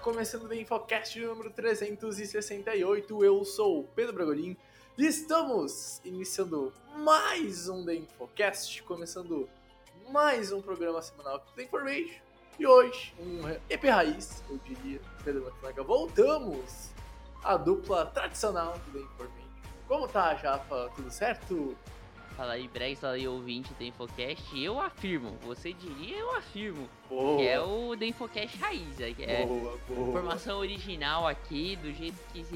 Começando o Infocast número 368. Eu sou o Pedro Bragolin e estamos iniciando mais um The Infocast, começando mais um programa semanal do The Information. E hoje, um EP Raiz, eu diria, Pedro Matinaga. Voltamos à dupla tradicional do The Information. Como tá, Japa? Tudo certo? Fala aí, Bregs, fala aí, ouvinte do Infocast. Eu afirmo, você diria eu afirmo, Boa, que é o The Infocast raiz, é, que é boa, boa. informação original aqui, do jeito que,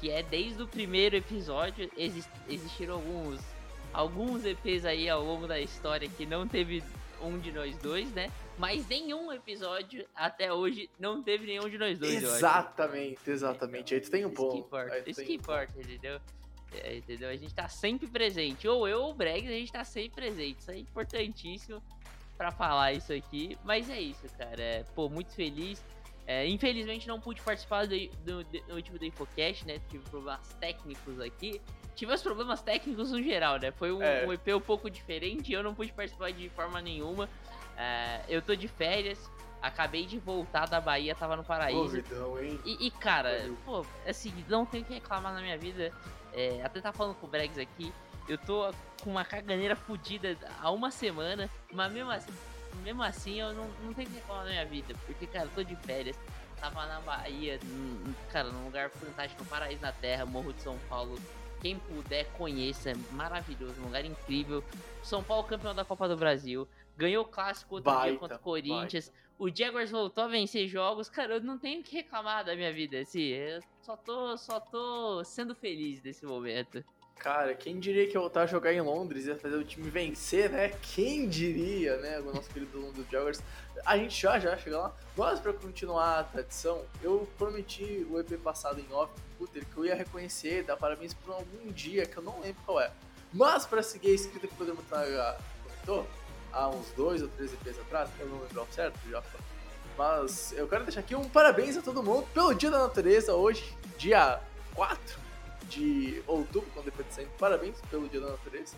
que é desde o primeiro episódio. Exis- existiram alguns, alguns EPs aí ao longo da história que não teve um de nós dois, né? Mas nenhum episódio até hoje não teve nenhum de nós dois, eu acho. Exatamente, exatamente. Aí tu tem um Isso que ponto. importa, isso que ponto. importa, entendeu? É, entendeu? A gente tá sempre presente. Ou eu ou o Bregs, a gente tá sempre presente. Isso é importantíssimo pra falar isso aqui. Mas é isso, cara. É, pô, muito feliz. É, infelizmente não pude participar do, do, do último do Infocast, né? Tive problemas técnicos aqui. Tive os problemas técnicos no geral, né? Foi um, É. um EP um pouco diferente eu não pude participar de forma nenhuma. É, eu tô de férias, acabei de voltar da Bahia, tava no Paraíso. Convidão, hein? E, e, cara, pô, assim, não tem o que reclamar na minha vida. É, até tá falando com o Bregs aqui, eu tô com uma caganeira fodida há uma semana, mas mesmo assim, mesmo assim eu não, não tenho que reclamar na minha vida. Porque, cara, eu tô de férias, tava na Bahia, num- cara, num lugar fantástico, um paraíso na terra, Morro de São Paulo. Quem puder, conheça, é maravilhoso, um lugar incrível. São Paulo campeão da Copa do Brasil, ganhou o clássico outro dia Baita, contra o Corinthians. O Jaguars voltou a vencer jogos, cara, eu não tenho o que reclamar da minha vida, assim, eu só tô, só tô sendo feliz nesse momento. Cara, quem diria que eu voltar a jogar em Londres ia fazer o time vencer, né? Quem diria, né? O nosso querido Londres Jaguars. A gente já, já chega lá. Mas pra continuar a tradição, eu prometi o EP passado em off, Puter, que eu ia reconhecer, dar parabéns por algum dia, que eu não lembro qual é. Mas pra seguir a escrita que o Pedro Montaga comentou, há uns dois ou três EPs atrás, eu não lembro certo, já. Mas eu quero deixar aqui um parabéns a todo mundo pelo Dia da Natureza, hoje, dia 4 de outubro, quando depois de saindo. Parabéns pelo Dia da Natureza.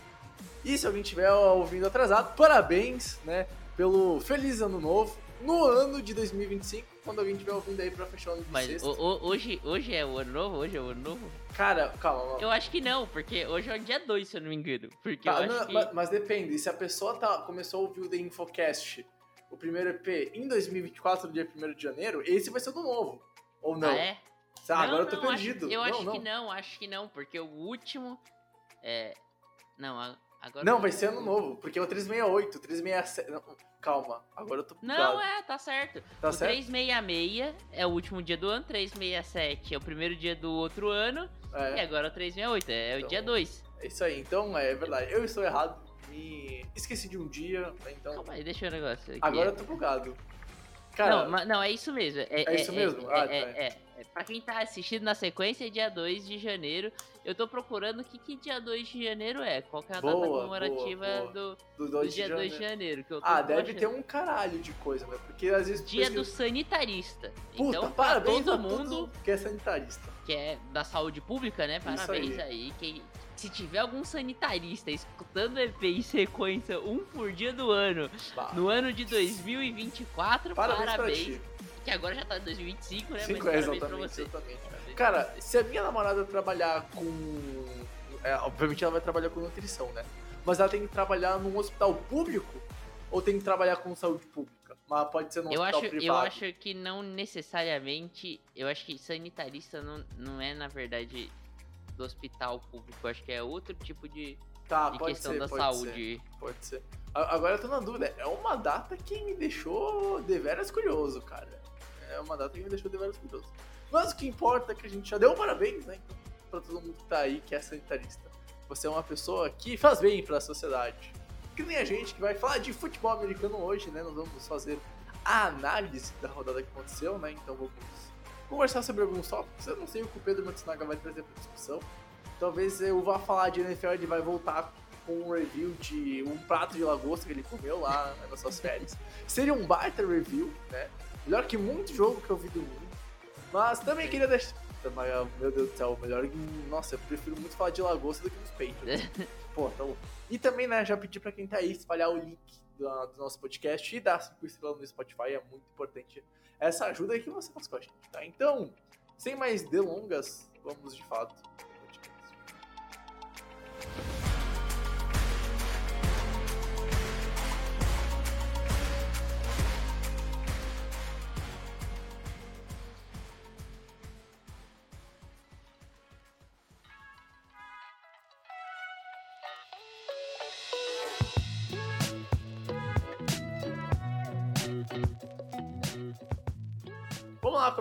E se alguém estiver ouvindo atrasado, parabéns, né, pelo Feliz Ano Novo, no ano de 2025, quando alguém estiver ouvindo aí pra fechar o ano de Mas sexta. o- hoje, hoje é o ano novo? Hoje é o ano novo? Cara, calma, Eu acho que não, porque hoje é o dia 2, se eu não me engano. Porque Tá, não, que... mas, mas depende, se a pessoa tá, começou a ouvir o The Infocast, o primeiro EP, em 2024, dia 1 de janeiro, esse vai ser o do novo. Ou não? Ah, é? Ah, Não, agora eu tô não, acho- perdido. eu não, acho não. que não, acho que não, porque o último... É... Não, agora... Não, vai ser ano novo, porque é o 368, 367. Calma, agora eu tô Não, é, tá certo. Tá o certo? 366 é o último dia do ano, 367 é o primeiro dia do outro ano, e É, agora o 368 é o Então, dia 2. é isso aí. Então, é verdade. Eu estou errado. Me esqueci de um dia, então. Calma aí, deixa o negócio aqui. Agora eu tô bugado. Cara, não, mas- não, é isso mesmo. É, É isso mesmo? É, Ah, é, tá. é, é. Pra quem tá assistindo na sequência, é dia 2 de janeiro. Eu tô procurando o que, que dia 2 de janeiro é. Qual que é a data Boa, comemorativa boa, boa. Do, do do 2 de dia 2 de janeiro. Que eu tô Ah, deve achando. ter um caralho de coisa, né? Porque às vezes. Dia do sanitarista. Puta, então, pra parabéns todo a mundo que é sanitarista. que é da saúde pública, né? Parabéns aí. aí. Quem, se tiver algum sanitarista escutando EP em sequência, um por dia do ano, Bah, no ano de 2024, parabéns, parabéns. Que agora já tá em 2025, né? Cinco, Mas é, parabéns pra você. exatamente. Parabéns Cara, pra você. se a minha namorada trabalhar com. é, obviamente ela vai trabalhar com nutrição, né? Mas ela tem que trabalhar num hospital público ou tem que trabalhar com saúde pública? Mas pode ser num Eu hospital acho, privado. eu acho que não necessariamente. Eu acho que sanitarista não, não é, na verdade, do hospital público. Acho que é outro tipo de, Tá, de questão ser, da pode saúde. Ser, pode ser. Agora eu tô na dúvida. É uma data que me deixou deveras curioso, cara. É uma data que me deixou deveras curioso. Mas o que importa é que a gente já deu parabéns, né? Então, pra todo mundo que tá aí, que é sanitarista. Você é uma pessoa que faz bem pra sociedade. Que nem a gente que vai falar de futebol americano hoje, né? Nós vamos fazer a análise da rodada que aconteceu, né? Então vamos conversar sobre alguns tópicos. Eu não sei o que o Pedro Matsunaga vai trazer para discussão. Talvez eu vá falar de NFL, ele vai voltar com um review de um prato de lagosta que ele comeu lá nas suas férias. Seria um baita review, né? Melhor que muito jogo que eu vi domingo. Mas também queria deixar. Meu Deus do céu, melhor. Nossa, eu prefiro muito falar de lagosta do que dos Patriots. Pô, então. E também, né, já pedi pra quem tá aí espalhar o link do, do nosso podcast e dar 5 estrelas no Spotify, é muito importante essa ajuda que você faz com a gente, tá? Então, sem mais delongas, vamos de fato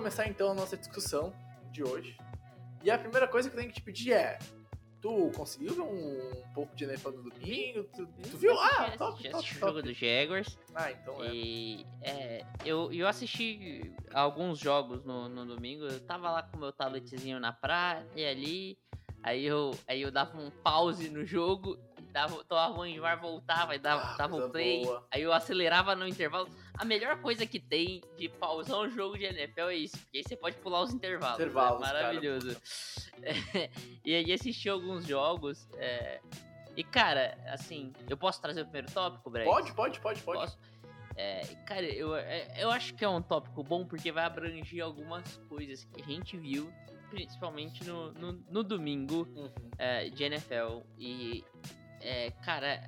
começar então a nossa discussão de hoje. E a primeira coisa que eu tenho que te pedir é: tu conseguiu ver um, pouco de NFL no domingo? Tu, tu viu? Ah, top, top, o top. jogo do Jaguars. Ah, então é. E é, eu, eu assisti alguns jogos no, no domingo. Eu tava lá com meu tabletzinho na praia e ali. Aí eu, aí eu dava um pause no jogo, dava, tomava um envar, voltava e dava, Ah, dava o play. boa. Aí eu acelerava no intervalo. A melhor coisa que tem de pausar um jogo de NFL é isso, porque aí você pode pular os intervalos. Intervalos, é cara, maravilhoso. e aí assisti alguns jogos. é, E cara, assim, eu posso trazer o primeiro tópico, Breg? Pode, pode, pode, pode. Posso? É, cara, eu, é, eu acho que é um tópico bom porque vai abranger algumas coisas que a gente viu, principalmente no, no, no domingo Uhum. é, de NFL. E, é, cara,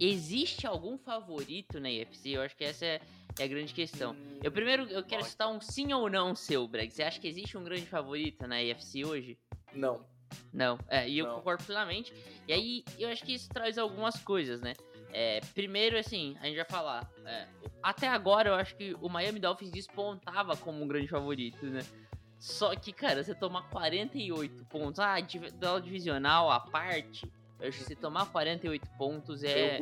existe algum favorito na UFC? Eu acho que essa é, é a grande questão. Eu primeiro eu quero citar um sim ou não seu, Breg. Você acha que existe um grande favorito na UFC hoje? Não. Não, é, e eu Não. concordo plenamente. E aí, eu acho que isso traz algumas coisas, né? É, primeiro, assim, a gente vai falar. é, até agora, eu acho que o Miami Dolphins despontava como um grande favorito, né? Só que, cara, você tomar 48 pontos, ah, duelo divisional à parte, acho que você tomar 48 pontos é,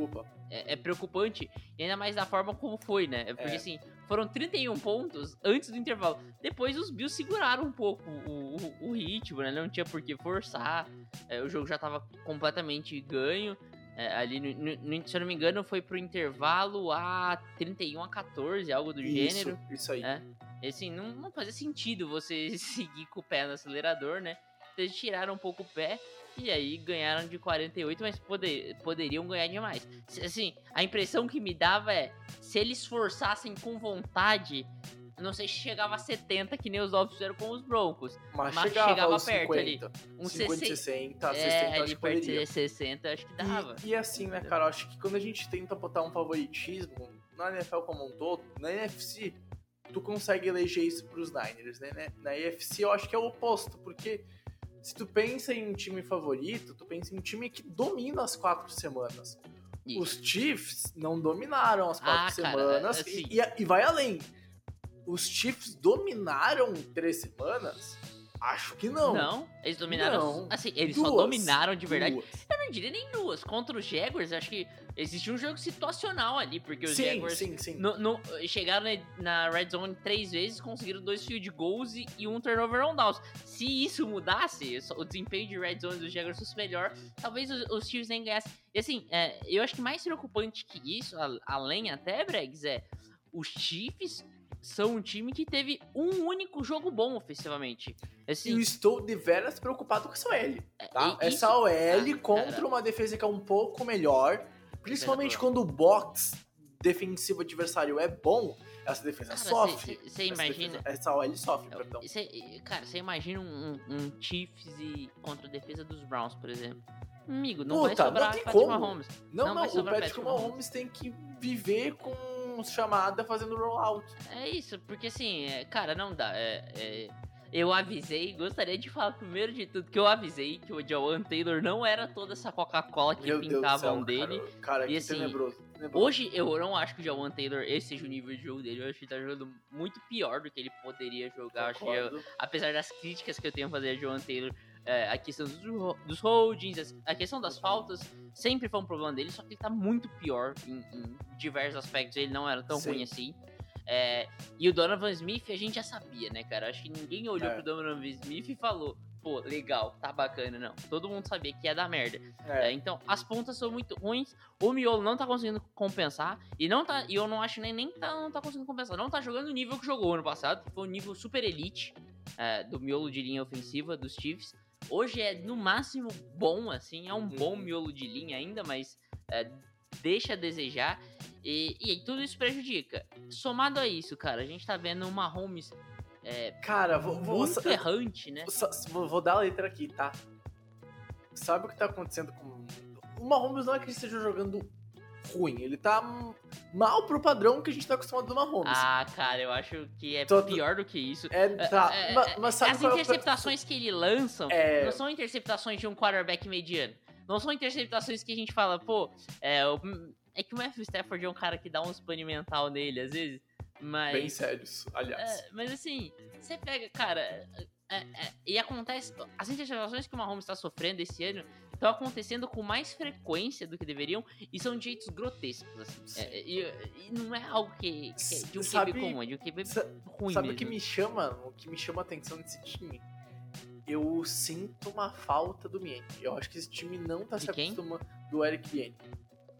é, é preocupante, e ainda mais da forma como foi, né? Porque É. assim, foram 31 pontos antes do intervalo. Depois os Bills seguraram um pouco o, o, o ritmo, né? Não tinha por que forçar. é, o jogo já tava completamente ganho. é, ali, no, no- se eu não me engano, foi pro intervalo a 31 a 14, algo do gênero. Isso, isso aí. É. E, assim, não, não fazia sentido você seguir com o pé no acelerador, né? Então eles tiraram um pouco o pé e aí ganharam de 48, mas poder, poderiam ganhar demais. Assim, a impressão que me dava é, se eles forçassem com vontade, não sei se chegava a 70, que nem os Dolphins fizeram com os Broncos. Mas, mas chegava, chegava perto 50, Um 50, 60, 60, 60, é, acho ali que perto poderia. de 60, acho que dava. E, e assim, né, cara, acho que quando a gente tenta botar um favoritismo na NFL como um todo, na NFC, tu consegue eleger isso pros Niners, né? né? Na AFC eu acho que é o oposto, porque se tu pensa em um time favorito, tu pensa em um time que domina as quatro semanas. E- Os Chiefs não dominaram as quatro Ah, cara, semanas assim- e, e- e vai além. Os Chiefs dominaram três semanas? Acho que não. Não, eles dominaram. Não. Assim, eles só Duas. dominaram de verdade. Duas. Eu não diria nem duas. Contra os Jaguars, acho que existe um jogo situacional ali, porque os Sim, Jaguars sim, sim. no- no- chegaram na, red zone três vezes, conseguiram dois field goals e, e um turnover on downs. Se isso mudasse, o desempenho de red zone dos Jaguars fosse melhor, talvez os, os Chiefs nem ganhassem. E assim, é, eu acho que mais preocupante que isso, além até, Bregs, é os Chiefs são um time que teve um único jogo bom ofensivamente. E Assim, eu estou de veras preocupado com essa OL. Tá? é- Essa OL Ah, contra cara. uma defesa que é um pouco melhor, principalmente quando o box defensivo adversário é bom, essa defesa Cara, sofre. cê- cê Essa imagina- defesa- essa OL sofre, perdão. Cê- cara, você imagina um, um Chiefs e contra a defesa dos Browns, por exemplo. Amigo, não vai Puta, não sobrar tem Patrick como. Mahomes. Não, não não, vai o Patrick Patrick Mahomes. Mahomes tem que viver com chamada fazendo rollout. É isso, porque assim, é, cara, não dá. é- é, eu avisei, gostaria de falar primeiro de tudo que eu avisei que o Jawan Taylor não era toda essa Coca-Cola que Meu Deus do pintavam céu, dele. Cara, cara E assim, tenebroso. tenebroso. Hoje eu não acho que o Jawan Taylor esse seja o nível de jogo dele. Eu acho que ele tá jogando muito pior do que ele poderia jogar. Acho que eu- apesar das críticas que eu tenho a fazer a Joan Taylor, é, a questão dos, dos holdings, a questão das faltas, sempre foi um problema dele, só que ele tá muito pior em, em diversos aspectos, ele não era tão Sim. ruim assim. É, e o Donovan Smith a gente já sabia, né, cara? Acho que ninguém olhou É. pro Donovan Smith e falou, pô, legal, tá bacana, não. Todo mundo sabia que ia dar merda. É, É, então, as pontas são muito ruins. O Miolo não tá conseguindo compensar. E não tá. E eu não acho nem, nem tá, não tá conseguindo compensar. Não tá jogando o nível que jogou ano passado, que foi um nível super elite é, do miolo de linha ofensiva dos Chiefs. Hoje é no máximo bom, assim. É um bom Uhum. miolo de linha ainda, mas é, deixa a desejar. E, e tudo isso prejudica. Somado a isso, cara, a gente tá vendo uma Holmes é, cara, vou, vou, muito errante, né? Só- vou, vou dar a letra aqui, tá? Sabe o que tá acontecendo com. O Mahomes não é que ele esteja jogando ruim, ele tá mal pro padrão que a gente tá acostumado do Mahomes. Ah, cara, eu acho que é Todo- pior do que isso. é, tá. É, é, mas, sabe As é interceptações que ele lança É. não são interceptações de um quarterback mediano. Não são interceptações que a gente fala, pô, é, o- é que o Matthew Stafford é um cara que dá uns pane mental nele, às vezes. Mas. Bem sérios, aliás. é, mas assim, você pega, cara. é, é, e acontece. As interceptações que o Mahomes está sofrendo esse ano estão acontecendo com mais frequência do que deveriam e são de jeitos grotescos, assim. É, e, e não é algo que, que é de um Sabe- QB comum, é de um QB ruim Sabe o que me chama? O que me chama a atenção desse time? Eu sinto uma falta do Miene. Eu acho que esse time não tá De se quem? acostumando do Eric Biene.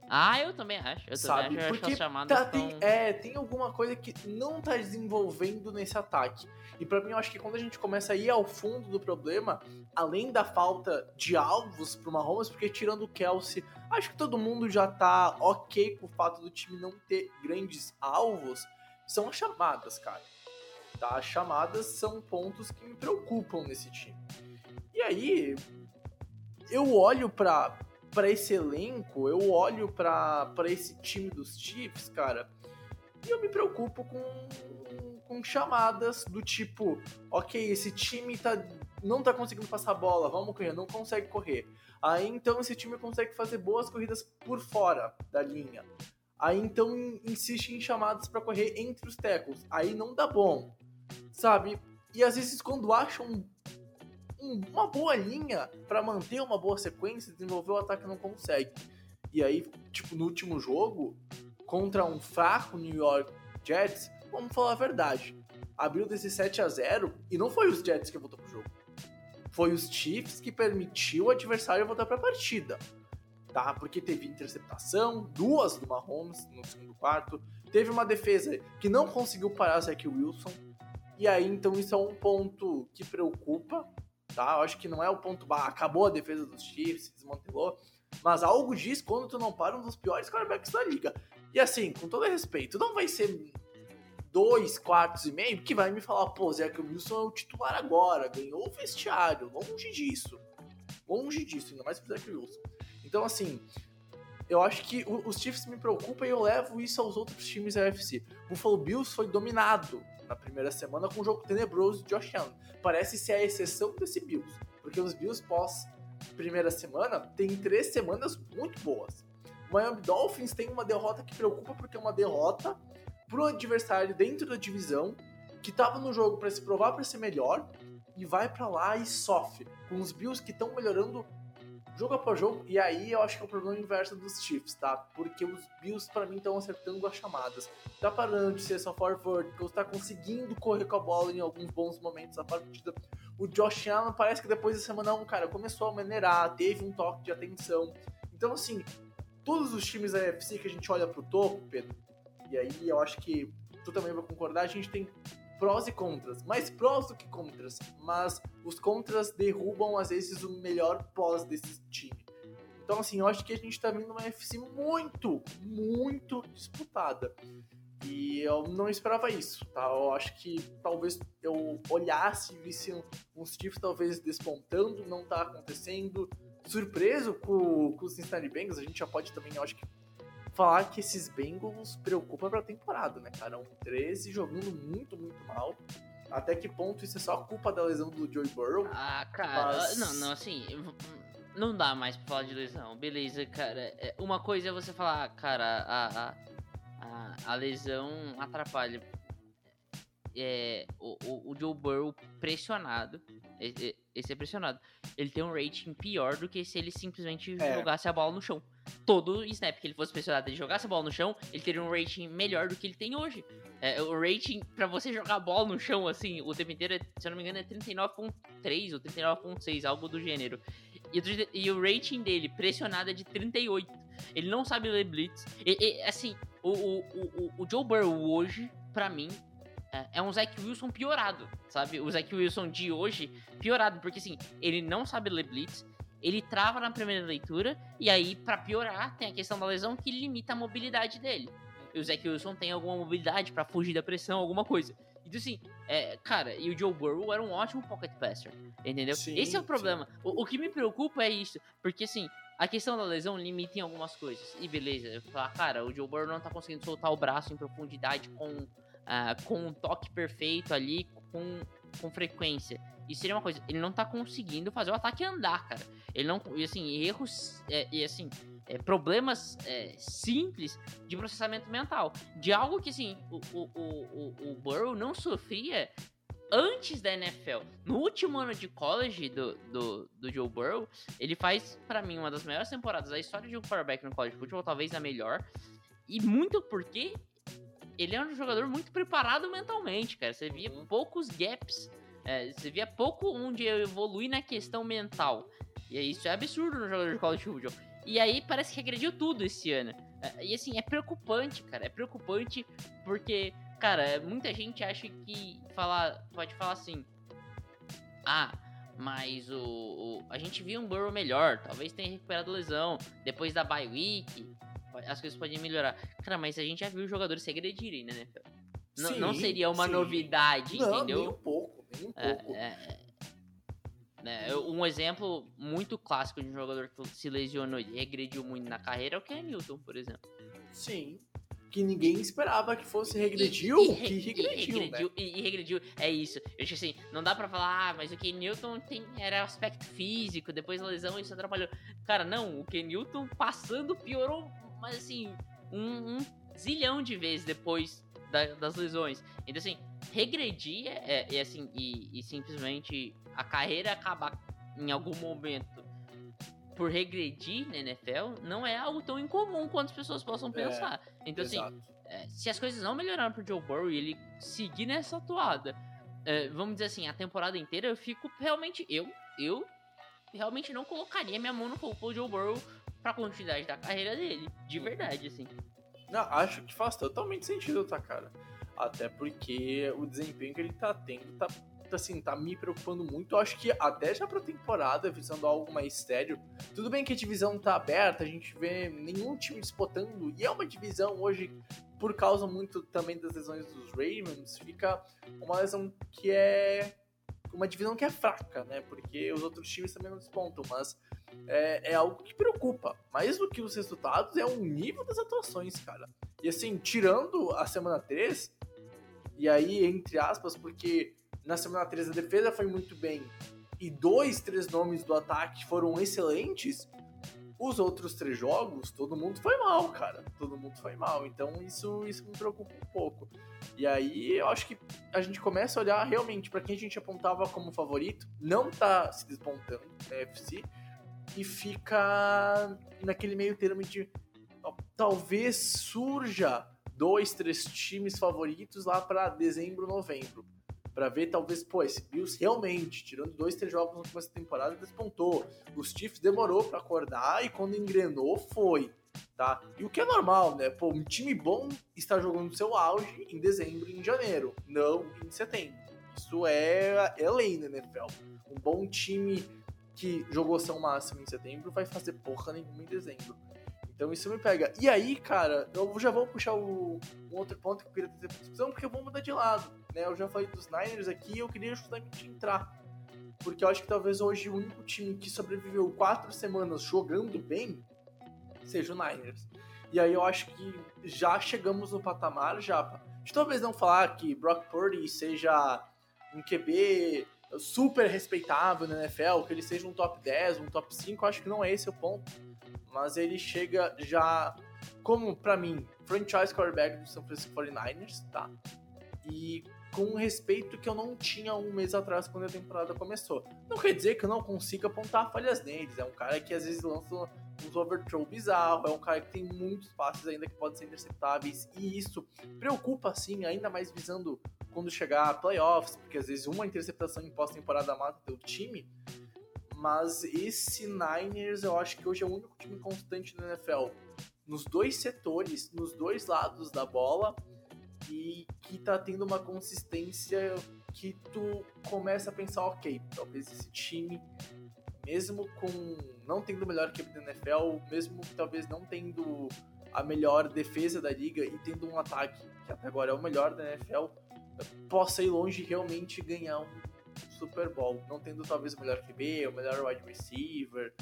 Ah, eu também acho. Eu Sabe? também acho, eu acho que Porque chamadas Tá, estão... tem, é, tem alguma coisa que não tá desenvolvendo nesse ataque. E pra mim, eu acho que quando a gente começa a ir ao fundo do problema, além da falta de alvos pro Mahomes, porque tirando o Kelsey, acho que todo mundo já tá ok com o fato do time não ter grandes alvos, são as chamadas, cara. Tá? As chamadas são pontos que me preocupam nesse time. E aí, eu olho pra, pra esse elenco, eu olho pra, esse time dos Chiefs, cara, e eu me preocupo com, com chamadas do tipo, ok, esse time tá, não tá conseguindo passar a bola, vamos correr, não consegue correr. Aí então esse time consegue fazer boas corridas por fora da linha. Aí então insiste em chamadas pra correr entre os tackles. Aí não dá bom, sabe? E às vezes quando acham um- um- uma boa linha pra manter uma boa sequência, desenvolver o ataque não consegue. E aí, tipo, no último jogo, contra um fraco New York Jets, vamos falar a verdade. Abriu 17 a 0 e não foi os Jets que voltou pro jogo. Foi os Chiefs que permitiu o adversário voltar pra partida. Tá? Porque teve interceptação, duas do Mahomes no segundo quarto. Teve uma defesa que não conseguiu parar Zach Wilson. E aí, então, isso é um ponto que preocupa. Tá? Eu acho que não é o ponto, bah, acabou a defesa dos Chiefs, desmantelou. Mas algo diz quando tu não para um dos piores quarterbacks da liga. E assim, com todo respeito, não vai ser dois quartos e meio que vai me falar, pô, Zach Wilson é o titular agora, ganhou o vestiário. Longe disso. Longe disso, ainda mais pro Zach Wilson. Então, assim, eu acho que o- os Chiefs me preocupam e eu levo isso aos outros times da UFC. Buffalo Bills foi dominado na primeira semana com um jogo tenebroso de Josh Allen. Parece ser a exceção desse Bills, porque os Bills pós primeira semana tem três semanas muito boas. O Miami Dolphins tem uma derrota que preocupa porque é uma derrota pro adversário dentro da divisão que tava no jogo para se provar para ser melhor e vai para lá e sofre com os Bills que estão melhorando jogo após jogo e aí eu acho que é o problema inverso dos Chiefs, tá? Porque os Bills para mim estão acertando as chamadas. Tá parando de ser só for verticals, tá conseguindo correr com a bola em alguns bons momentos da partida. O Josh Allen parece que depois da semana 1, cara, começou a maneirar, teve um toque de atenção. Então assim, todos os times da UFC que a gente olha pro topo, Pedro, e aí eu acho que tu também vai concordar, a gente tem prós e contras, mais prós do que contras, mas os contras derrubam às vezes o melhor pós desse time. Então assim, eu acho que a gente tá vindo uma UFC muito, muito disputada. E eu não esperava isso, tá? Eu acho que talvez eu olhasse e visse uns Chiefs talvez despontando, não tá acontecendo. Surpreso com, com os Cincinnati Bengals, a gente já pode também, eu acho que falar que esses Bengals preocupam pra temporada, né, cara? Um 13 jogando muito, muito mal. Até que ponto isso é só culpa da lesão do Joey Burrow? Ah, cara, Mas- não, não, assim, não dá mais pra falar de lesão. Beleza, cara. é, Uma coisa é você falar, cara, a, a, a, lesão atrapalha. é, o, o, o Joe Burrow pressionado, esse é pressionado, ele tem um rating pior do que se ele simplesmente É. jogasse a bola no chão. Todo snap que ele fosse pressionado, ele jogasse a bola no chão, ele teria um rating melhor do que ele tem hoje. É, o rating pra você jogar a bola no chão, assim, o tempo inteiro, é, se eu não me engano, é 39.3 ou 39.6, algo do gênero. E, e o rating dele pressionado é de 38. Ele não sabe ler blitz. E, e, assim, o, o, o, o Joe Burrow hoje, pra mim, é, é um Zach Wilson piorado, sabe? O Zach Wilson de hoje piorado, porque assim, ele não sabe ler blitz, ele trava na primeira leitura, e aí, pra piorar, tem a questão da lesão que limita a mobilidade dele. E o Zach Wilson tem alguma mobilidade pra fugir da pressão, alguma coisa. Então assim, é, cara, e o Joe Burrow era um ótimo pocket passer, entendeu? Sim, Esse é o problema. O, o que me preocupa é isso, porque assim, a questão da lesão limita em algumas coisas. E beleza, eu falar, cara, o Joe Burrow não tá conseguindo soltar o braço em profundidade com, ah, com um toque perfeito ali, com, com frequência. Isso seria uma coisa. Ele não tá conseguindo fazer o ataque andar, cara. Ele não. E assim, erros. é, e assim, é, problemas é, simples de processamento mental. De algo que, assim, o, o, o, o, Burrow não sofria antes da NFL. No último ano de college do, do, do Joe Burrow, ele faz, pra mim, uma das melhores temporadas da história de um quarterback no college football, talvez a melhor. E muito porque ele é um jogador muito preparado mentalmente, cara. Você via poucos gaps, é, você via pouco onde evoluir na questão mental. E isso é absurdo no jogador de college football. E aí parece que regrediu tudo esse ano. É, E assim, é preocupante, cara. É preocupante porque, cara, muita gente acha que falar, pode falar assim. Ah, mas o, o- a gente viu um Burrow melhor, talvez tenha recuperado lesão depois da bye week, as coisas podem melhorar. Cara, mas a gente já viu jogadores se agredirem, né? NFL? Não, não Sim, seria uma sim. novidade, Não, entendeu? nem um pouco, um É, pouco. é, é. Né, um exemplo muito clássico de um jogador que se lesionou e regrediu muito na carreira é o Ken Newton, por exemplo. Sim. Que ninguém esperava que fosse regrediu, E- e- que e- regrediu, e, né? regrediu, e, e regrediu, é isso. Eu acho assim, não dá pra falar, ah, mas o Ken Newton tem, era aspecto físico, depois da lesão isso atrapalhou. Cara, não, o Ken Newton passando piorou, mas assim, um, um zilhão de vezes depois da- das lesões. Então assim, regredir é, é assim, e, e simplesmente a carreira acabar em algum momento por regredir na NFL não é algo tão incomum quanto as pessoas possam É, pensar. Então assim, Exato. é, se as coisas não melhoraram pro Joe Burrow e ele seguir nessa atoada, é, vamos dizer assim, a temporada inteira, eu fico realmente. Eu, eu realmente não colocaria minha mão no fogo pro Joe Burrow pra continuidade da carreira dele. De verdade, assim. Não, acho que faz totalmente sentido, tá, cara? Até porque o desempenho que ele tá tendo tá, assim, tá me preocupando muito. Eu acho que até já pra temporada, visando algo mais sério. Tudo bem que a divisão tá aberta, a gente vê nenhum time disputando. E é uma divisão hoje, por causa muito também das lesões dos Ravens, fica uma lesão que é. Uma divisão que é fraca, né? Porque os outros times também não despontam, mas é, é algo que preocupa. Mais do que os resultados, é o nível das atuações, cara. E assim, tirando a semana 3, e aí, entre aspas, porque na semana 3 a defesa foi muito bem e dois, três nomes do ataque foram excelentes, os outros três jogos, todo mundo foi mal, cara. Todo mundo foi mal. Então isso, isso me preocupa um pouco. E aí eu acho que a gente começa a olhar realmente para quem a gente apontava como favorito, não tá se despontando na FC e fica naquele meio termo de talvez surja dois, três times favoritos lá para dezembro, novembro. Pra ver, talvez, pô, esse Bills realmente, tirando dois, três jogos no começo da temporada, despontou. Os Chiefs demorou pra acordar e quando engrenou, foi, tá? E o que é normal, né? Pô, um time bom está jogando seu auge em dezembro e em janeiro, não em setembro. Isso é, é lei na NFL. Um bom time que jogou seu máximo em setembro vai fazer porra nenhuma em dezembro. Então isso me pega. E aí, cara, eu já vou puxar o, um outro ponto que eu queria pra discussão, porque eu vou mudar de lado. Né? Eu já falei dos Niners aqui e eu queria justamente entrar. Porque eu acho que talvez hoje o único time que sobreviveu quatro semanas jogando bem seja o Niners. E aí eu acho que já chegamos no patamar, já. De talvez não falar que Brock Purdy seja um QB super respeitável na NFL, que ele seja um top 10, um top 5, eu acho que não é esse o ponto. Mas ele chega já como, pra mim, franchise quarterback do San Francisco 49ers, tá? E com um respeito que eu não tinha um mês atrás quando a temporada começou. Não quer dizer que eu não consiga apontar falhas neles. É um cara que às vezes lança uns overthrow bizarro, é um cara que tem muitos passes ainda que podem ser interceptáveis, e isso preocupa sim, ainda mais visando quando chegar a playoffs, porque às vezes uma interceptação em pós-temporada mata teu time. Mas esse Niners eu acho que hoje é o único time constante na NFL. Nos dois setores, nos dois lados da bola, e que tá tendo uma consistência que tu começa a pensar, ok, talvez esse time, mesmo com não tendo o melhor equipe da NFL, mesmo talvez não tendo a melhor defesa da liga e tendo um ataque que até agora é o melhor da NFL, possa ir longe e realmente ganhar um Super Bowl, não tendo talvez o melhor QB, o melhor wide receiver.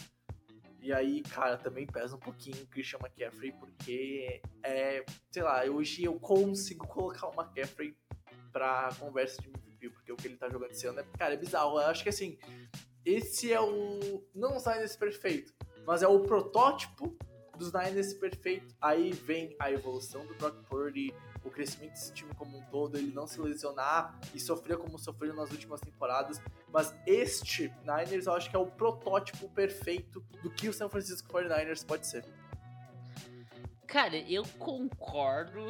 E aí, cara, também pesa um pouquinho o Christian McCaffrey, porque é, sei lá, hoje eu consigo colocar o McCaffrey pra conversa de MVP, porque o que ele tá jogando esse ano é, cara, é bizarro. Eu acho que assim, esse é o. Não os Niners perfeito, mas é o protótipo dos Niners perfeito. Aí vem a evolução do Brock Purdy, o crescimento desse time como um todo, ele não se lesionar e sofrer como sofreu nas últimas temporadas. Mas este Niners eu acho que é o protótipo perfeito do que o San Francisco 49ers pode ser. Cara, eu concordo,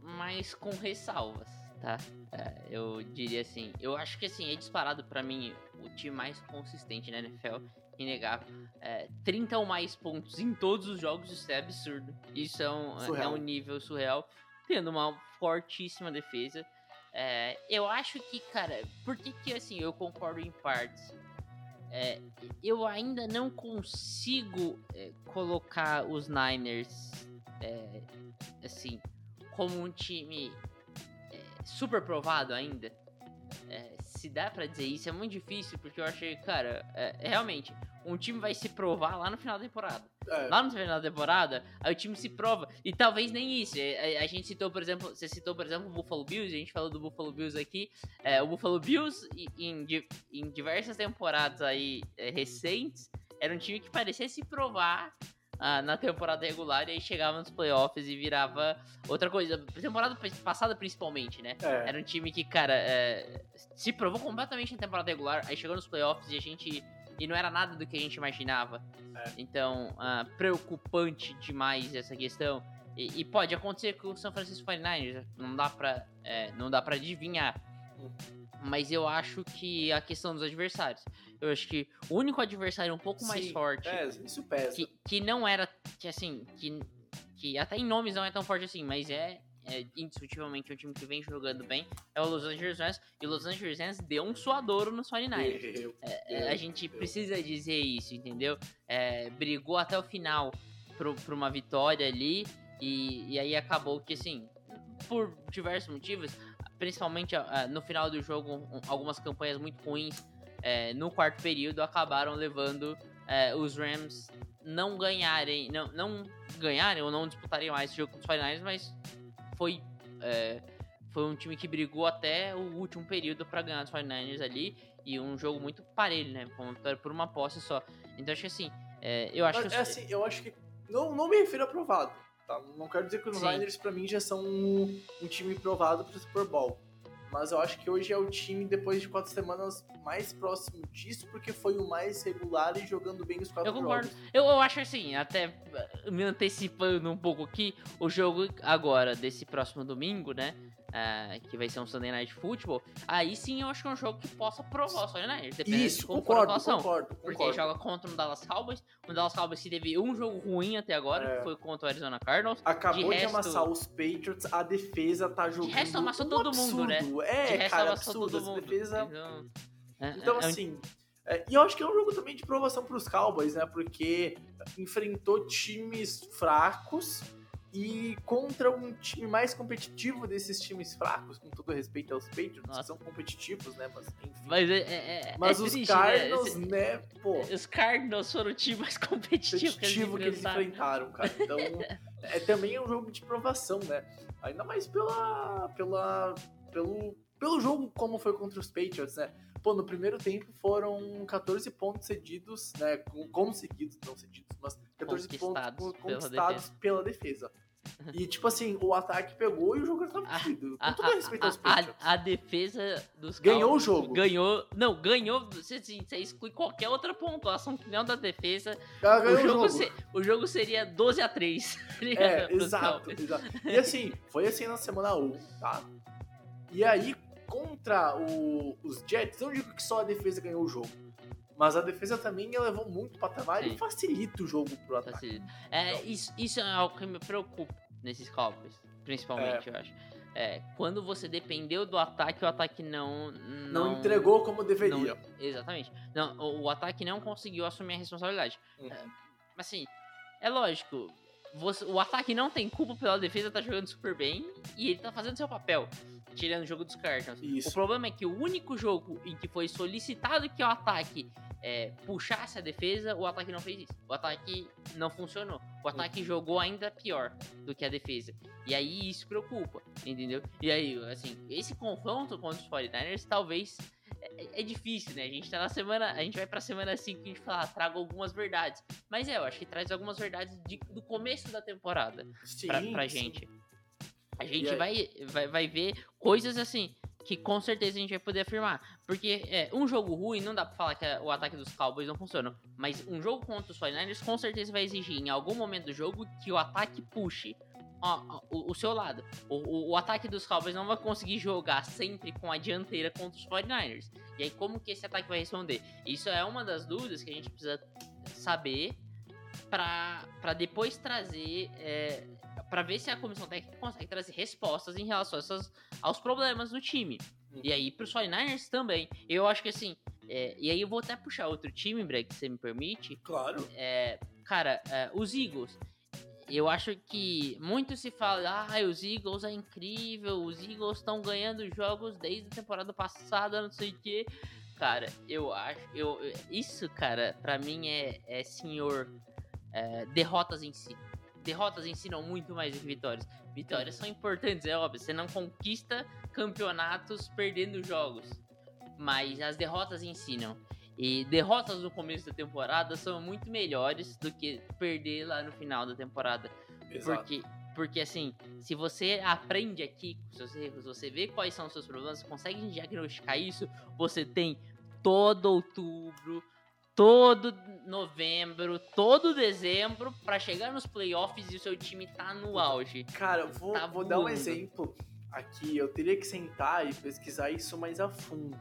mas com ressalvas, tá? É, eu diria assim, eu acho que assim, é disparado para mim o time mais consistente na NFL, inegável. É, 30 ou mais pontos em todos os jogos, isso é absurdo. Isso é um, é um nível surreal tendo uma fortíssima defesa. É, eu acho que, cara, por que que assim, eu concordo em partes? É, eu ainda não consigo é, colocar os Niners, é, assim, como um time super provado ainda. É, se dá para dizer isso, é muito difícil, porque eu achei, cara, realmente, um time vai se provar lá no final da temporada. É. Lá no final da temporada, aí o time se prova. E talvez nem isso. A, é, a, a, gente citou, por exemplo, você citou, por exemplo, o Buffalo Bills, a gente falou do Buffalo Bills aqui. É, o Buffalo Bills, em, em diversas temporadas aí é, recentes, era um time que parecia se provar ah, na temporada regular e aí chegava nos playoffs e virava outra coisa. Temporada passada, principalmente, né? É. Era um time que, cara, é, se provou completamente na temporada regular, aí chegou nos playoffs e a gente e não era nada do que a gente imaginava. É. Então, uh, preocupante demais essa questão. E, e, pode acontecer com o São Francisco 49ers, não dá pra, é, não dá pra adivinhar. Mas eu acho que a questão dos adversários. Eu acho que o único adversário um pouco Sim, mais forte. Isso pesa. Que, que não era. Que assim. Que, que até em nomes não é tão forte assim, mas é é indiscutivelmente um time que vem jogando bem, é o Los Angeles Rams. E o Los Angeles Rams deu um suadouro no 49ers. É, é, a gente precisa dizer isso, entendeu? É, brigou até o final para uma vitória ali. E, e aí acabou que, assim, por diversos motivos, principalmente no final do jogo, um, algumas campanhas muito ruins é, no quarto período acabaram levando é, os Rams não ganharem, não, não ganharem ou não disputarem mais esse jogo com os 49ers, mas foi, é, foi um time que brigou até o último período para ganhar os 49ers ali. E um jogo muito parelho, né? Por uma posse só. Então acho que assim, é, eu acho que. É assim, eu acho que. Não, não me refiro a provado. Tá? Não quero dizer que os Niners, pra mim, já são um, um time provado pro Super Bowl. Mas eu acho que hoje é o time, depois de quatro semanas, mais próximo disso, porque foi o mais regular e jogando bem os quatro eu concordo. jogos. Eu, eu acho assim, até me antecipando um pouco aqui, o jogo agora, desse próximo domingo, né? Uh, que vai ser um Sunday Night Football, aí sim eu acho que é um jogo que possa provar o Sunday Night, Isso, de como concordo, concordo, concordo, Porque joga contra o Dallas Cowboys, o Dallas Cowboys que teve um jogo ruim até agora, é. que foi contra o Arizona Cardinals. Acabou de, de resto, amassar os Patriots, a defesa tá jogando De resto amassou um todo absurdo. mundo, né? É, de cara, absurdo, todo mundo. defesa... Então, é, então é, assim... É, e eu acho que é um jogo também de provação para os Cowboys, né? Porque enfrentou times fracos e contra um time mais competitivo desses times fracos, com todo respeito aos Patriots, Nossa. que são competitivos, né? Mas enfim. Mas, é, é, é Mas os triste, né? Cardinals, né? né? Pô. Os Cardinals foram o time mais competitivo, competitivo que, eles, que eles enfrentaram, cara. Então, é também um jogo de provação, né? Ainda mais pela, pela, pelo, pelo jogo como foi contra os Patriots, né? Pô, no primeiro tempo foram 14 pontos cedidos, né? Conseguidos, não cedidos, mas 14 conquistados pontos conquistados pela defesa. Pela defesa. E, tipo assim, o ataque pegou e o jogo tava perdido. A, Com todo respeito aos Patriots. a- a defesa dos Ganhou Cowboys o jogo. Ganhou. Não, ganhou. Você, assim, você exclui qualquer outra pontuação que não da defesa. Ela O jogo, o jogo. se- o jogo seria 12 a 3 É, exato, exato. E assim, foi assim na semana 1, tá? E aí, contra o- os Jets, não digo que só a defesa ganhou o jogo. Mas a defesa também elevou muito o patamar Sim. e facilita o jogo pro ataque. Facilita. É, isso, isso é algo que me preocupa nesses Cowboys, principalmente, eu acho. É, quando você dependeu do ataque, o ataque não. Não, Não, entregou como deveria. não- exatamente. Não, o, o ataque não conseguiu assumir a responsabilidade. Uhum. É, assim, é lógico. Você- o ataque não tem culpa pela defesa tá jogando super bem e ele tá fazendo seu papel, tirando o jogo dos Cardinals. Isso. O problema é que o único jogo em que foi solicitado que o ataque é, puxasse a defesa, o ataque não fez isso. O ataque não funcionou. O ataque jogou ainda pior do que a defesa. E aí isso preocupa, entendeu? E aí, assim, esse confronto contra os 49ers talvez é, é difícil, né? A gente tá na semana. A gente vai pra semana 5 e a gente fala, ah, traga algumas verdades. Mas é, eu acho que traz algumas verdades de- do começo da temporada Sim, pra, pra sim. gente. A gente vai, vai, vai ver coisas assim que com certeza a gente vai poder afirmar. Porque é, um jogo ruim não dá pra falar que a- o ataque dos Cowboys não funciona. Mas um jogo contra os 49ers com certeza vai exigir em algum momento do jogo que o ataque puxe o, o seu lado. O, o, o ataque dos Cowboys não vai conseguir jogar sempre com a dianteira contra os 49ers. E aí como que esse ataque vai responder? Isso é uma das dúvidas que a gente precisa saber pra, pra depois trazer. É, para ver se a comissão técnica consegue trazer respostas em relação essas, aos problemas do time. E aí, pros 49ers também. Eu acho que assim. é, e aí eu vou até puxar outro time, Breg, se você me permite. Claro. É, cara, é, os Eagles. Eu acho que muito se fala, ah, os Eagles é incrível, os Eagles estão ganhando jogos desde a temporada passada, não sei o quê. Cara, eu acho. Eu, isso, cara, pra mim é, é senhor é, derrotas em si. Derrotas ensinam muito mais do que vitórias. Vitórias são importantes, é óbvio. Você não conquista campeonatos perdendo jogos. Mas as derrotas ensinam. E derrotas no começo da temporada são muito melhores do que perder lá no final da temporada. Exato. Porque, porque assim, se você aprende aqui com seus erros, você vê quais são os seus problemas, você consegue diagnosticar isso, você tem todo outubro, todo novembro, todo dezembro pra chegar nos playoffs e o seu time tá no auge. Cara, eu vou, Tá vou dar um exemplo aqui. Eu teria que sentar e pesquisar isso mais a fundo.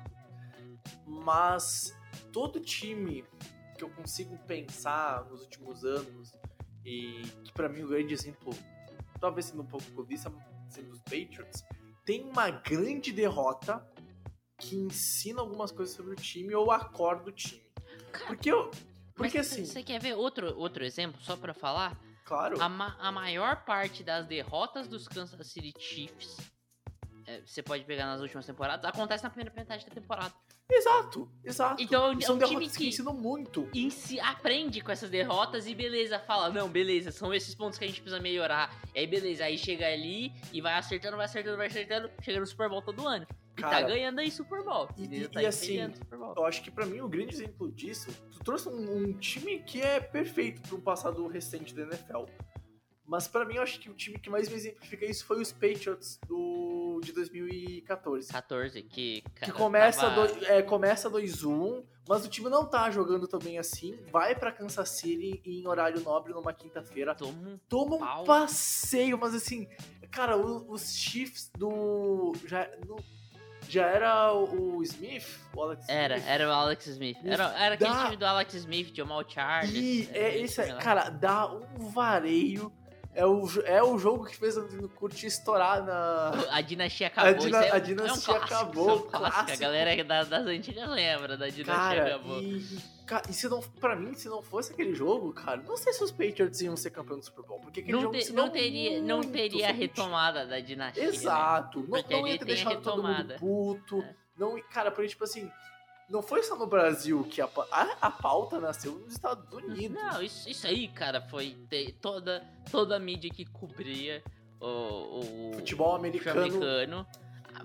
Mas todo time que eu consigo pensar nos últimos anos, e que pra mim o grande exemplo, talvez sendo um pouco clubista, sendo os Patriots, tem uma grande derrota que ensina algumas coisas sobre o time ou acorda o time. Porque eu. Porque Mas assim, Você quer ver outro, outro exemplo, só pra falar? claro. A, ma- a maior parte das derrotas dos Kansas City Chiefs, é, você pode pegar nas últimas temporadas, acontece na primeira metade da temporada. Exato, exato. Então, E é são um time que que- ensinam muito. E se aprende com essas derrotas e beleza, fala, não, beleza, são esses pontos que a gente precisa melhorar. E aí, beleza, aí chega ali e vai acertando, vai acertando, vai acertando, chega no Super Bowl todo ano. E tá ganhando aí Super Bowl. e- e- tá e assim, ganhando Super Bowl. Eu acho que pra mim o grande exemplo disso, tu trouxe um, um time que é perfeito para um passado recente da NFL. Mas pra mim eu acho que o time que mais me exemplifica isso foi os Patriots do de 2014. 14, que. Que começa tava- do- é, começa 2-1, mas o time não tá jogando também assim. Vai pra Kansas City em horário nobre numa quinta-feira. Toma um Toma um passeio, mas assim, cara, o- os Chiefs do. Já, no- já era o Smith? O Alex Era, Smith? era o Alex Smith. Era, era aquele dá- time do Alex Smith, Jamal Charles. E é, esse, cara, dá um vareio. É o, é o jogo que fez o Antônio Curti estourar na. A dinastia acabou. dina- isso é, a é dinastia um clássico, acabou, é um clássico. A clássico. galera da- das antigas lembra da dinastia Cara, acabou. e, e, ca- e se não, pra mim, se não fosse aquele jogo, cara, não sei se os Patriots iam ser campeão do Super Bowl. Porque aquele Não, jogo te- não teria, não teria a retomada da dinastia. né? Exato. Não, Porque não ali ia ter a deixado todo mundo retomada. puto. É. Não, cara, porque, tipo assim, não foi só no Brasil que a, a, a pauta nasceu nos Estados Unidos. Não, isso, isso aí, cara, foi toda, toda a mídia que cobria o, o Futebol americano. americano.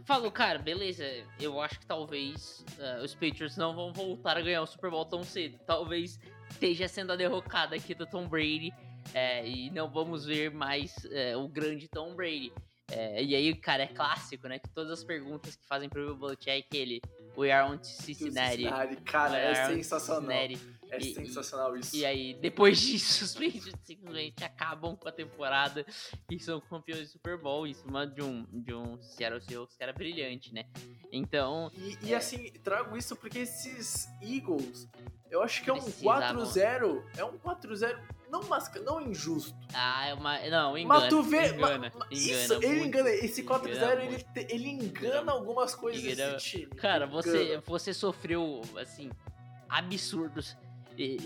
Falou, cara, beleza, eu acho que talvez ah, os Patriots não vão voltar a ganhar o Super Bowl tão cedo. Talvez esteja sendo a derrocada aqui do Tom Brady é, e não vamos ver mais é, o grande Tom Brady. É, e aí, cara, é clássico, né? Que todas as perguntas que fazem pro Bill Belichick, ele... We are on Cincinnati. Cincinnati, cara, é sensacional. Cincinnati. É E- sensacional isso. E aí, depois disso, os Patriots simplesmente acabam com a temporada e são campeões do Super Bowl em cima de um, de um Seattle Seahawks que era brilhante, né? Então, E, e, assim, trago isso porque esses Eagles, eu acho que é um Precisavam. 4-0. É um 4-0 não, masca, não injusto. ah, é uma. Não, engana. Mas tu vê. engana, ma- ma- engana isso, ele muito, engana. Esse 4-0 engana ele, muito. te- ele engana algumas coisas Engana- desse time. Cara, você, engana. você sofreu, assim, absurdos.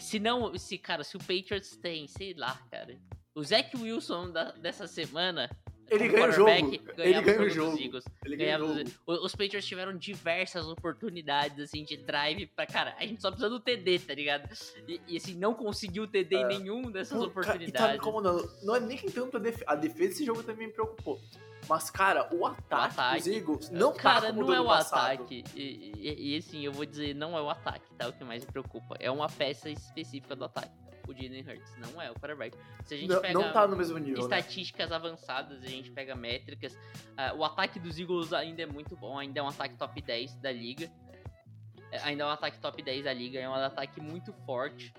Se não, se, cara, se o Patriots tem, sei lá, cara. O Zach Wilson da- dessa semana. Ele ganha o jogo. Ele ganha o jogo. Eagles. Ele ganha ganhava o dos- jogo. o- Os Patriots tiveram diversas oportunidades, assim, de drive pra, cara, a gente só precisa do TD, tá ligado? E, e, assim, não conseguiu TD em É. nenhum dessas Pô, cara, E tá me oportunidades. incomodando. Não é nem tanto a, def a defesa desse jogo também me preocupou. Mas, cara, o ataque, ataque. dos Eagles não cara, tá não é o passado. ataque. E, e, e, assim, eu vou dizer, não é o ataque, tá? O que mais me preocupa. É uma peça específica do ataque. O Jalen Hurts, não é o quarterback. Se a gente Não, pega não tá no mesmo nível, né? estatísticas avançadas, a gente pega métricas. ah, o ataque dos Eagles ainda é muito bom, ainda é um ataque top 10 da liga. É, ainda é um ataque top 10 da liga, é um ataque muito forte.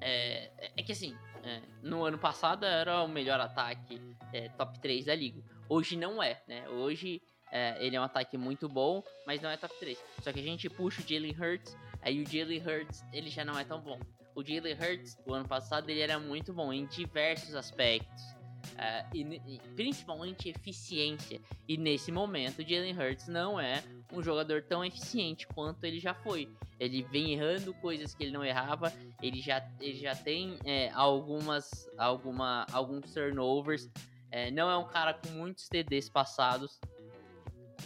É, é que assim, é, no ano passado era o melhor ataque é, top 3 da liga. Hoje não é, né? Hoje é, ele é um ataque muito bom, mas não é top 3. Só que a gente puxa o Jalen Hurts, aí o Jalen Hurts ele já não é tão bom. O Jalen Hurts, o ano passado, ele era muito bom em diversos aspectos. é, e, e principalmente eficiência. E nesse momento, o Jalen Hurts não é um jogador tão eficiente quanto ele já foi. Ele vem errando coisas que ele não errava. Ele já, ele já tem é, algumas, alguma, alguns turnovers. É, não é um cara com muitos TDs passados.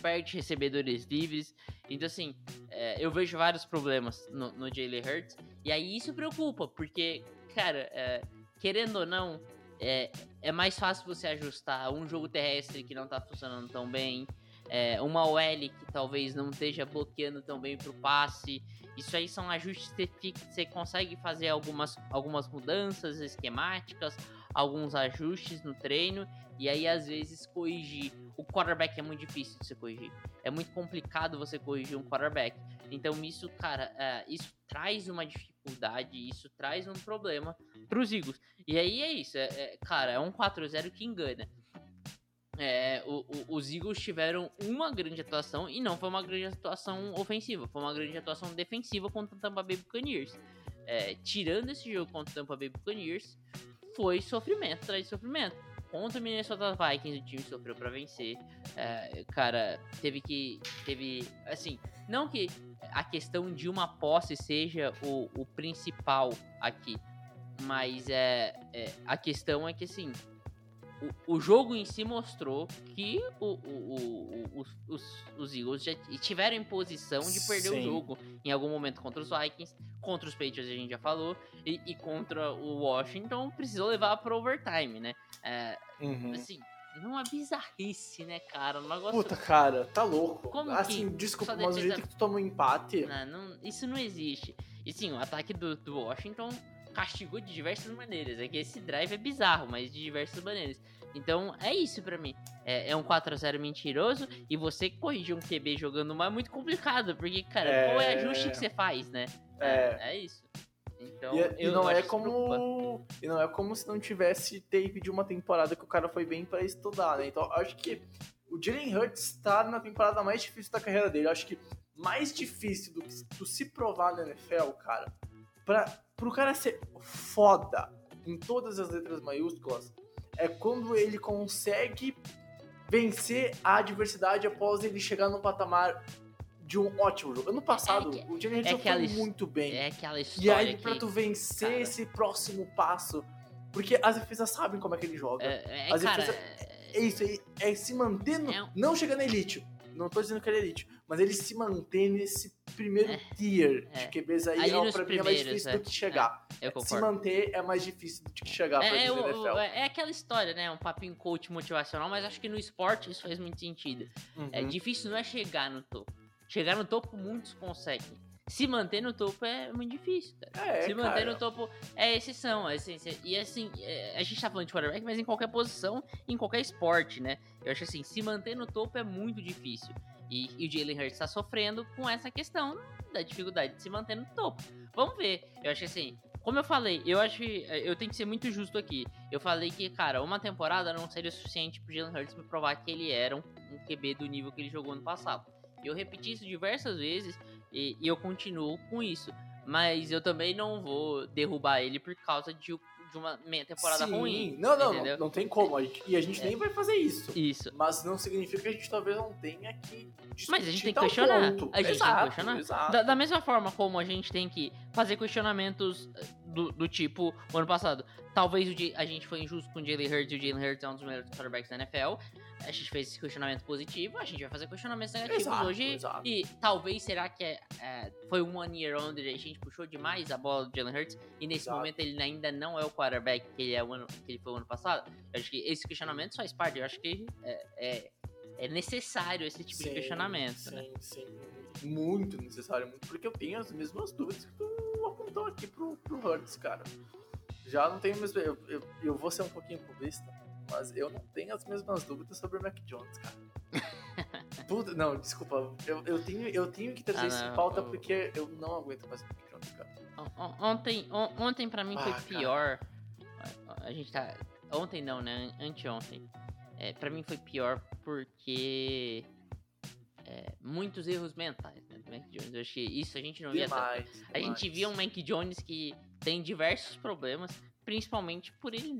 Perde recebedores livres. Então, assim, é, eu vejo vários problemas no, no Jalen Hurts. E aí isso preocupa, porque, cara, é, querendo ou não, é, é mais fácil você ajustar um jogo terrestre que não tá funcionando tão bem. é, uma OL que talvez não esteja bloqueando tão bem pro passe. Isso aí são ajustes que você, consegue fazer algumas, algumas mudanças esquemáticas, alguns ajustes no treino, e aí às vezes corrigir. O quarterback é muito difícil de você corrigir. É muito complicado você corrigir um quarterback. Então isso, cara, é, isso traz uma dificuldade, isso traz um problema pros Eagles. E aí é isso, é, é, cara, é um 4-0 que engana. É, o- o- os Eagles tiveram uma grande atuação e não foi uma grande atuação ofensiva, foi uma grande atuação defensiva contra o Tampa Bay Buccaneers. É, tirando esse jogo contra o Tampa Bay Buccaneers, foi sofrimento atrás de sofrimento. Contra o Minnesota Vikings, o time sofreu pra vencer. É, cara, teve que. Teve. Assim, não que a questão de uma posse seja o, o principal aqui, mas é, é, a questão é que assim. O, o jogo em si mostrou que o, o- o- o- os, os, Eagles já tiveram em posição de perder o Sim. jogo em algum momento contra os Vikings, contra os Patriots a gente já falou, e, e contra o Washington precisou levar para overtime, né? É, Uhum. assim, não é bizarrice, né, cara? Um negócio. Puta, cara, tá louco. Como assim, que desculpa, mas o defesa- jeito que tu toma um empate. Não, não- isso não existe. E sim, o ataque do, do Washington castigou de diversas maneiras. É que esse drive é bizarro, mas de diversas maneiras. Então é isso pra mim. É, é um 4x0 mentiroso e você corrigir um QB jogando mal é muito complicado. Porque, cara, É. qual é o ajuste que você faz, né? É. é isso. Então, E, e eu não acho é como. E não é como se não tivesse tape de uma temporada que o cara foi bem pra estudar, né? Então acho que o Jalen Hurts tá na temporada mais difícil da carreira dele. Eu acho que mais difícil do que tu se provar na NFL, cara, pra, pro cara ser foda em todas as letras maiúsculas, é quando ele consegue vencer a adversidade após ele chegar num patamar de um ótimo jogo. Ano passado, É que- o Jalen Hurts é já aquela foi muito bem. É aquela E história aí, que... pra tu vencer cara. esse próximo passo, porque as defesas sabem como é que ele joga. É, é, As cara, defesas- É isso aí, é se manter, no, É um- não chegar na elite. Não tô dizendo que ele é elite, mas ele se manter nesse primeiro É, tier é. de QBs aí, Ali é, pra mim é mais difícil é. do que chegar. Se manter é mais difícil do que chegar pra É, é, é, o- NFL. é aquela história, né? Um papinho coach motivacional, mas acho que no esporte isso faz muito sentido. É Uhum. difícil não é chegar no topo. Chegar no topo muitos conseguem. se manter no topo é muito difícil, cara. É, se manter cara. no topo é exceção, é essência. E assim, é, a gente tá falando de quarterback, mas em qualquer posição, em qualquer esporte, né? Eu acho assim, se manter no topo é muito difícil. E, e o Jalen Hurts tá sofrendo com essa questão da dificuldade de se manter no topo. Vamos ver. Eu acho assim, como eu falei, eu acho que eh, eu tenho que ser muito justo aqui. Eu falei que, cara, uma temporada não seria suficiente pro Jalen Hurts me provar que ele era um, um QB do nível que ele jogou no passado. Eu repeti isso diversas vezes e, e eu continuo com isso. Mas eu também não vou derrubar ele por causa de, de uma meia temporada Sim. ruim. Não, não, entendeu? não, não tem como. A gente- e a gente É. nem vai fazer isso. Isso. Mas não significa que a gente talvez não tenha que Mas a gente tem que questionar. ponto. A gente tem que questionar. Exato. Da, da mesma forma como a gente tem que fazer questionamentos eh, do, do tipo, o ano passado, talvez o a gente foi injusto com o Jalen Hurts e o Jalen Hurts é um dos melhores quarterbacks da NFL. A gente fez esse questionamento positivo, a gente vai fazer questionamentos negativos Exato, hoje. exato. E talvez será que é, é, foi um one year onde a gente puxou demais a bola do Jalen Hurts e nesse Exato. momento ele ainda não é o quarterback que ele, é ano, que ele foi o ano passado? Eu acho que esse questionamento faz parte, eu acho que é, é, é necessário esse tipo de Sim, questionamento, sim, né? Sim, Muito necessário, muito, porque eu tenho as mesmas dúvidas que tu apontou aqui pro, pro Hurts, cara. Já não tenho mesmo. Eu, eu, eu vou ser um pouquinho clubista, mas eu não tenho as mesmas dúvidas sobre o Mac Jones, cara. Tudo, não, desculpa. Eu, eu, tenho, eu tenho que trazer Ah, isso em pauta eu- porque eu não aguento mais o Mac Jones, cara. On- on- Ontem, on- ontem para mim foi Ah, cara. pior. A- gente tá. Ontem não, né? An- Anteontem. É, para mim foi pior porque. é, muitos erros mentais, né? do Mac Jones. Eu acho que isso a gente não via tanto. Demais. A gente demais. via um Mac Jones que tem diversos problemas, principalmente por ele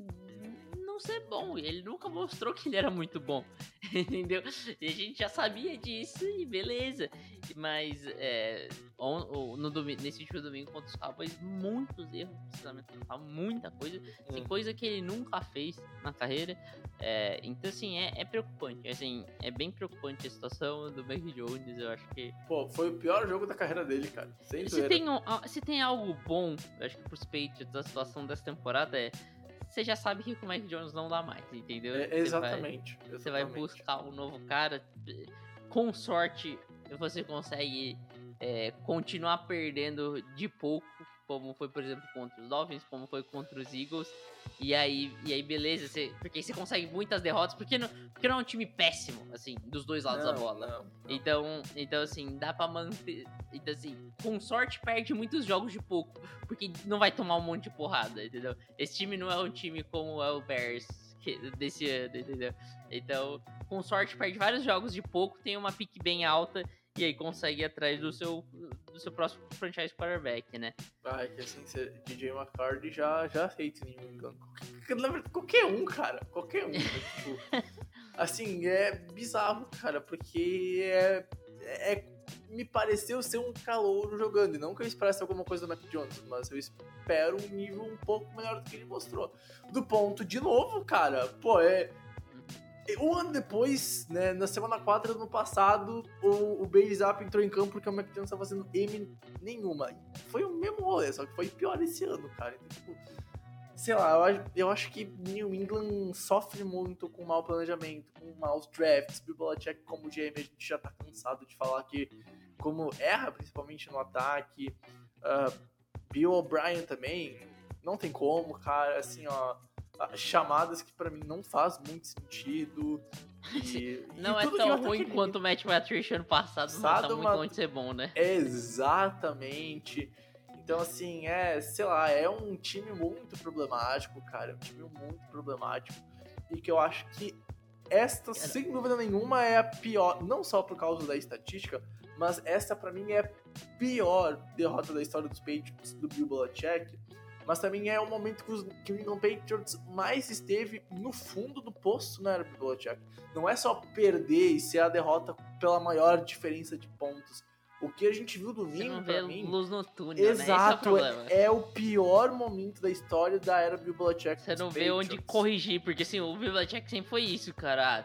não ser bom. Ele nunca mostrou que ele era muito bom, entendeu? E a gente já sabia disso e beleza. Mas é, on- o- no domi- nesse último domingo contra os Cowboys, muitos erros de posicionamento muita coisa. Assim, Hum. coisa que ele nunca fez na carreira. É, então, assim, é, é preocupante. Assim, é bem preocupante a situação do Mac Jones. Eu acho que Pô, foi o pior jogo da carreira dele, cara. Sem se tem, um- se tem algo bom, eu acho que pros Patriots da situação dessa temporada é. Você já sabe que o Mac Jones não dá mais, entendeu? É, Você vai- exatamente. Você vai, exatamente. buscar um novo cara. Com sorte, você consegue é, continuar perdendo de pouco, como foi, por exemplo, contra os Dolphins, como foi contra os Eagles. E aí, e aí beleza, você, porque aí você consegue muitas derrotas, porque não, porque não é um time péssimo, assim, dos dois lados da Não, bola. não, não. Então, então, assim, dá pra manter. Então, assim, com sorte perde muitos jogos de pouco, porque não vai tomar um monte de porrada, entendeu? Esse time não é um time como é o Bears que- desse ano, entendeu? Então, com sorte perde vários jogos de pouco, tem uma pique bem alta e aí consegue ir atrás do seu, do seu próximo franchise quarterback, né? Ai, que assim, DJ McCarthy já, já aceita England. Qualquer, na verdade, qualquer um, cara. Qualquer um. né? tipo, assim, é bizarro, cara, porque é, é- Me pareceu ser um calouro jogando. E não que eu esperasse alguma coisa do Mac Jones, mas eu espero um nível um pouco melhor do que ele mostrou. Do ponto, de novo, cara, pô, é. Um ano depois, né, na semana 4 do ano passado, o, o Bailey Zapp entrou em campo porque o Mac Jones tava fazendo M nenhuma. Foi o mesmo rolê, só que foi pior esse ano, cara. Então, tipo, sei lá, eu acho, eu acho que New England sofre muito com mau planejamento, com maus drafts. Bill Belichick, como GM, a gente já tá cansado de falar que como erra, principalmente no ataque. Ah, Bill O'Brien também, não tem como, cara, assim, ó... Chamadas que pra mim não faz muito sentido. E, Não e é tão ruim quanto o Matt Patricia ano passado, mas tá Passado, muito longe de ser bom, né? Exatamente. Então, assim, é, sei lá, é um time muito problemático, cara. É um time muito problemático. E que eu acho que esta, sem dúvida nenhuma, é a pior, não só por causa da estatística, mas essa pra mim é a pior derrota da história dos Patriots do Bill Belichick. Mas também é o momento que, os, que o England Patriots mais esteve no fundo do poço na era Bill Belichick. Não é só perder e ser a derrota pela maior diferença de pontos. O que a gente viu domingo, pra mim, luz no túnel, né? Esse é o Exato, problema. é, é o pior momento da história da era Bill Belichick. Você não vê onde corrigir, porque assim, o Bill Belichick sempre foi isso, cara. Ah,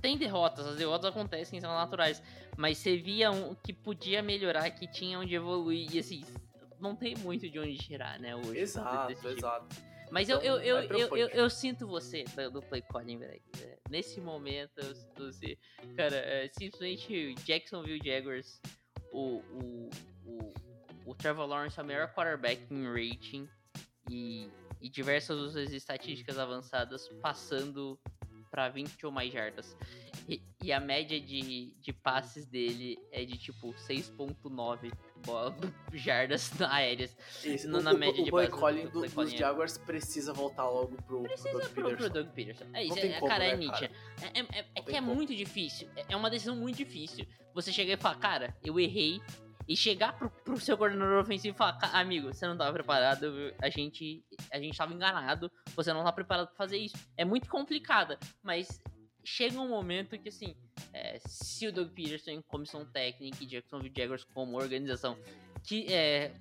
Tem derrotas, as derrotas acontecem, são naturais. Mas você via um que podia melhorar, que tinha onde evoluir. E assim, não tem muito de onde tirar, né, hoje. Exato, time. exato. Mas Então, eu, eu, eu, eu, eu sinto você do, do play calling, velho. É, Nesse momento, eu sinto você. Cara, é, simplesmente Jacksonville Jaguars, o, o, o, o Trevor Lawrence é o melhor quarterback em rating e, e diversas outras estatísticas avançadas passando para 20 ou mais jardas. E, e, a média de, de passes dele é de tipo 6.9 jardas aéreas. Esse, no, o, na média o, de o do- do- dos é- Jaguars precisa voltar logo pro, Precisa pro Doug pro, Peterson. pro Doug Peterson. É isso, é, como, cara, é né, nítida. É, é- é- é que é como. muito difícil. É- uma decisão muito difícil. Você chegar e falar, cara, eu errei. E chegar pro, pro seu coordenador ofensivo e falar, "Ca- amigo, você não tava preparado, a gente, a gente tava enganado, você não tá preparado pra fazer isso. É muito complicada, mas chega um momento que, assim, é, se o Doug Peterson, comissão técnica e Jacksonville Jaguars como organização, que é,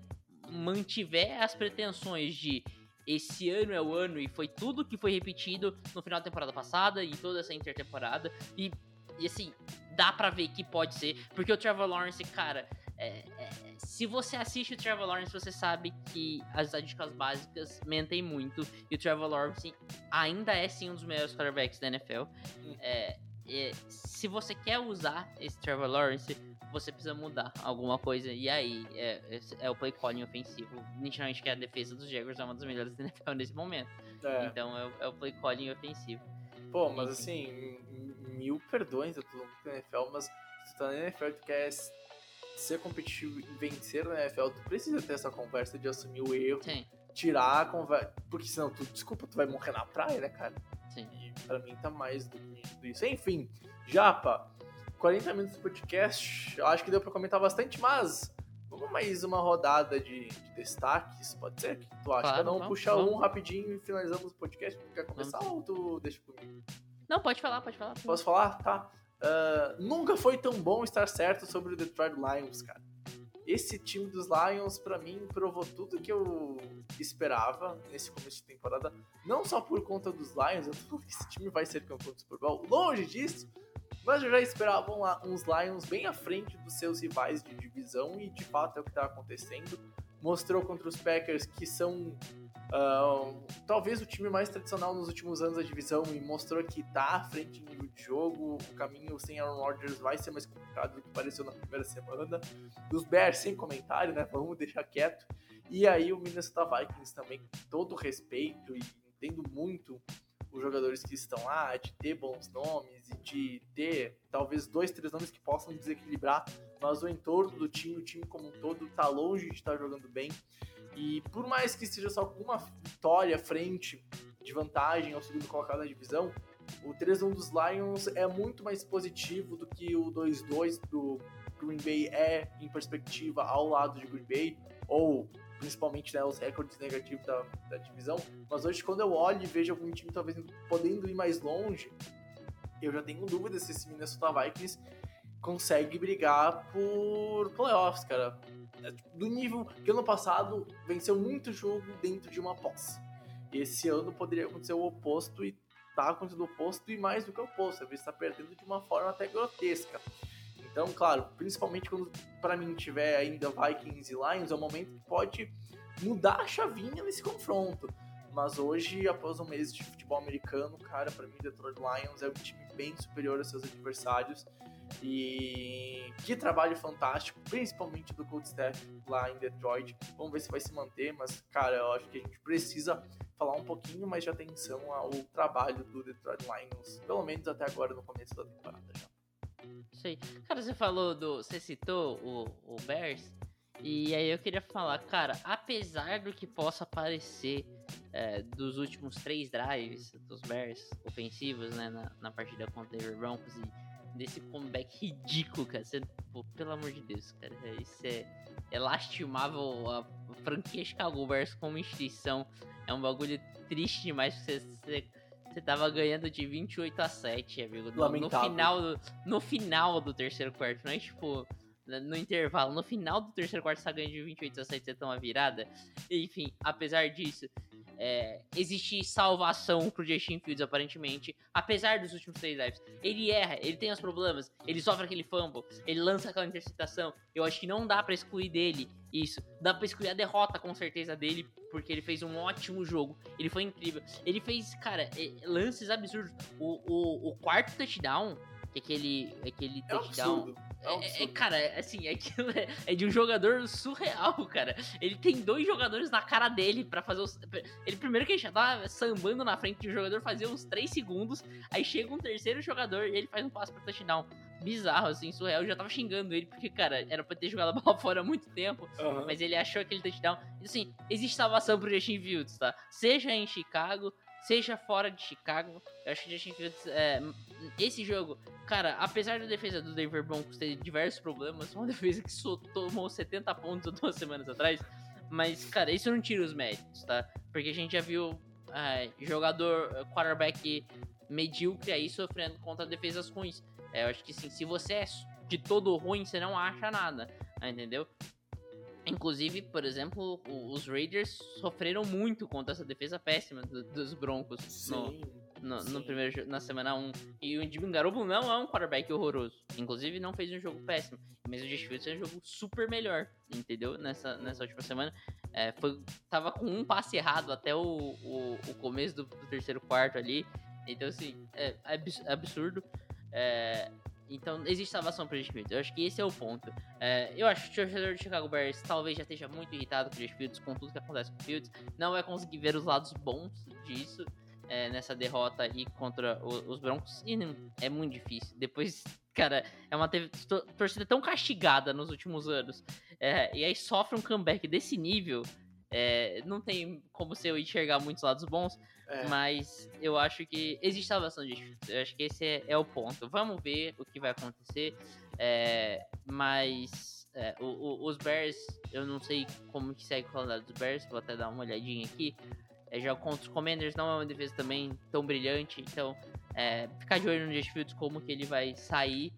mantiver as pretensões de esse ano é o ano e foi tudo que foi repetido no final da temporada passada e toda essa intertemporada e, e assim, dá pra ver que pode ser, porque o Trevor Lawrence, cara, é, é, se você assiste o Trevor Lawrence, você sabe que as estatísticas básicas mentem muito e o Trevor Lawrence ainda é sim um dos melhores quarterbacks da NFL. É, se você quer usar esse Trevor Lawrence, você precisa mudar alguma coisa. E aí, é, é o play calling ofensivo. Nitidamente que a defesa dos Jaguars é uma das melhores da NFL nesse momento. É. Então é, o- o play calling ofensivo. Pô, mas assim, mil perdões a todo mundo da NFL, mas se tu tá na NFL tu quer ser competitivo e vencer na NFL, tu precisa ter essa conversa de assumir o erro, Sim, tirar a conversa. Porque senão, tu, desculpa, tu vai morrer na praia, né, cara? sim. E pra mim tá mais do que tudo isso. Enfim, Japa, 40 minutos de podcast, acho que deu pra comentar bastante, mas vamos mais uma rodada de, de destaques, pode ser? O que tu acha? Claro, Cada um vamos, puxa vamos. um rapidinho e finalizamos o podcast. Tu quer começar ou tu deixa comigo? Não, pode falar, pode falar. Posso falar? Tá. Ah, nunca foi tão bom estar certo sobre o Detroit Lions, cara. Esse time dos Lions, pra mim, provou tudo que eu esperava nesse começo de temporada. Não só por conta dos Lions, eu tô que esse time vai ser campeão do Super Bowl. Longe disso, mas eu já esperava uns Lions bem à frente dos seus rivais de divisão e de fato é o que tá acontecendo. Mostrou contra os Packers que são talvez o time mais tradicional nos últimos anos da divisão e mostrou que tá à frente em nível de jogo. O caminho sem Aaron Rodgers vai ser mais complicado do que pareceu na primeira semana. Dos Bears, sem comentário, né? Vamos deixar quieto. E aí o Minnesota Vikings também, com todo respeito e entendo muito os jogadores que estão lá, de ter bons nomes e de ter talvez dois, três nomes que possam desequilibrar, mas o entorno do time, o time como um todo, tá longe de estar jogando bem. E por mais que seja só com uma vitória frente de vantagem ao segundo colocado na divisão, o 3-1 dos Lions é muito mais positivo do que o 2-2 do Green Bay é em perspectiva ao lado de Green Bay, ou principalmente né, os recordes negativos da, da divisão. Mas hoje, quando eu olho e vejo algum time talvez podendo ir mais longe, eu já tenho dúvidas se esse Minnesota Vikings consegue brigar por playoffs, cara. Do nível que ano passado venceu muito jogo dentro de uma posse. Esse ano poderia acontecer o oposto e tá acontecendo o oposto e mais do que o oposto. Às vezes tá perdendo de uma forma até grotesca. Então, claro, principalmente quando para mim tiver ainda Vikings e Lions, é um momento que pode mudar a chavinha nesse confronto. Mas hoje, após um mês de futebol americano, cara, para mim Detroit Lions é um time bem superior aos seus adversários. E que trabalho fantástico, principalmente do coach staff lá em Detroit. Vamos ver se vai se manter, mas cara, eu acho que a gente precisa falar um pouquinho mais de atenção ao trabalho do Detroit Lions, pelo menos até agora no começo da temporada já. Sei. Cara, você falou do. Você citou o, o Bears. E aí eu queria falar, cara, apesar do que possa parecer é, dos últimos três drives dos Bears ofensivos, né, na, na partida contra o Broncos e desse comeback ridículo, cara, você, pô, pelo amor de Deus, cara, é- isso é, é lastimável. A franquia Chicago Bears como instituição, é um bagulho triste demais, você, você, você tava ganhando de 28 a 7, amigo, no, no final do, no final do terceiro quarto, não é tipo no intervalo, no final do terceiro quarto você tá ganhando de 28 a 7, você toma uma virada. Enfim, apesar disso, é, existe salvação pro Justin Fields, aparentemente. Apesar dos últimos três drives. Ele erra, ele tem os problemas, ele sofre aquele fumble, ele lança aquela interceptação. Eu acho que não dá pra excluir dele isso. Dá pra excluir a derrota com certeza dele, porque ele fez um ótimo jogo. Ele foi incrível. Ele fez, cara, é, lances absurdos. O, o, o quarto touchdown, que é aquele, aquele É um touchdown. absurdo. É É, é, cara, é, assim, aquilo é, é de um jogador surreal, cara. Ele tem dois jogadores na cara dele pra fazer os. Ele primeiro que ele já tá sambando na frente de um jogador, fazia uns 3 segundos. Aí chega um terceiro jogador e ele faz um passe pra touchdown. Bizarro, assim, surreal. Eu já tava xingando ele, porque, cara, era pra ter jogado a bola fora há muito tempo. Aham. Mas ele achou aquele touchdown. E, Assim, existe salvação pro Justin Fields, tá? Seja em Chicago, seja fora de Chicago. Eu acho que o Justin Fields. É, esse jogo, cara, apesar da defesa do Denver Broncos ter diversos problemas, uma defesa que só tomou 70 pontos há duas semanas atrás. Mas, cara, isso não tira os méritos, tá? Porque a gente já viu é, jogador, é, quarterback medíocre aí sofrendo contra defesas ruins. É, eu acho que sim, se você é de todo ruim, você não acha nada, entendeu? Inclusive, por exemplo, os Raiders sofreram muito contra essa defesa péssima do- dos Broncos Sim. No, no primeiro, na semana 1. E o Jimmy Garoppolo não é um quarterback horroroso. Inclusive, não fez um jogo péssimo. Mas o Justin Fields fez um jogo super melhor, entendeu? Nessa, nessa última semana. É, foi, tava com um passe errado até o, o, o começo do, do terceiro quarto ali. Então, assim, é abs- absurdo. É, então, existe salvação para o Justin Fields. Eu acho que esse é o ponto. É, eu acho que o torcedor de Chicago Bears talvez já esteja muito irritado com o Justin Fields, com tudo que acontece com o Fields. Não vai conseguir ver os lados bons disso é, nessa derrota aí contra o- os Broncos. E é muito difícil. Depois, cara, é uma torcida tão castigada nos últimos anos. é, e aí sofre um comeback desse nível. é, não tem como você enxergar muitos lados bons. É. Mas eu acho que existe salvação de Fields. Eu acho que esse é, é o ponto. Vamos ver o que vai acontecer. É, mas é, o- o- os Bears, eu não sei como que segue o calendário dos Bears. Vou até dar uma olhadinha aqui. É, já contra os Commanders não é uma defesa também tão brilhante. Então, é, ficar de olho no Justin Fields como que ele vai sair.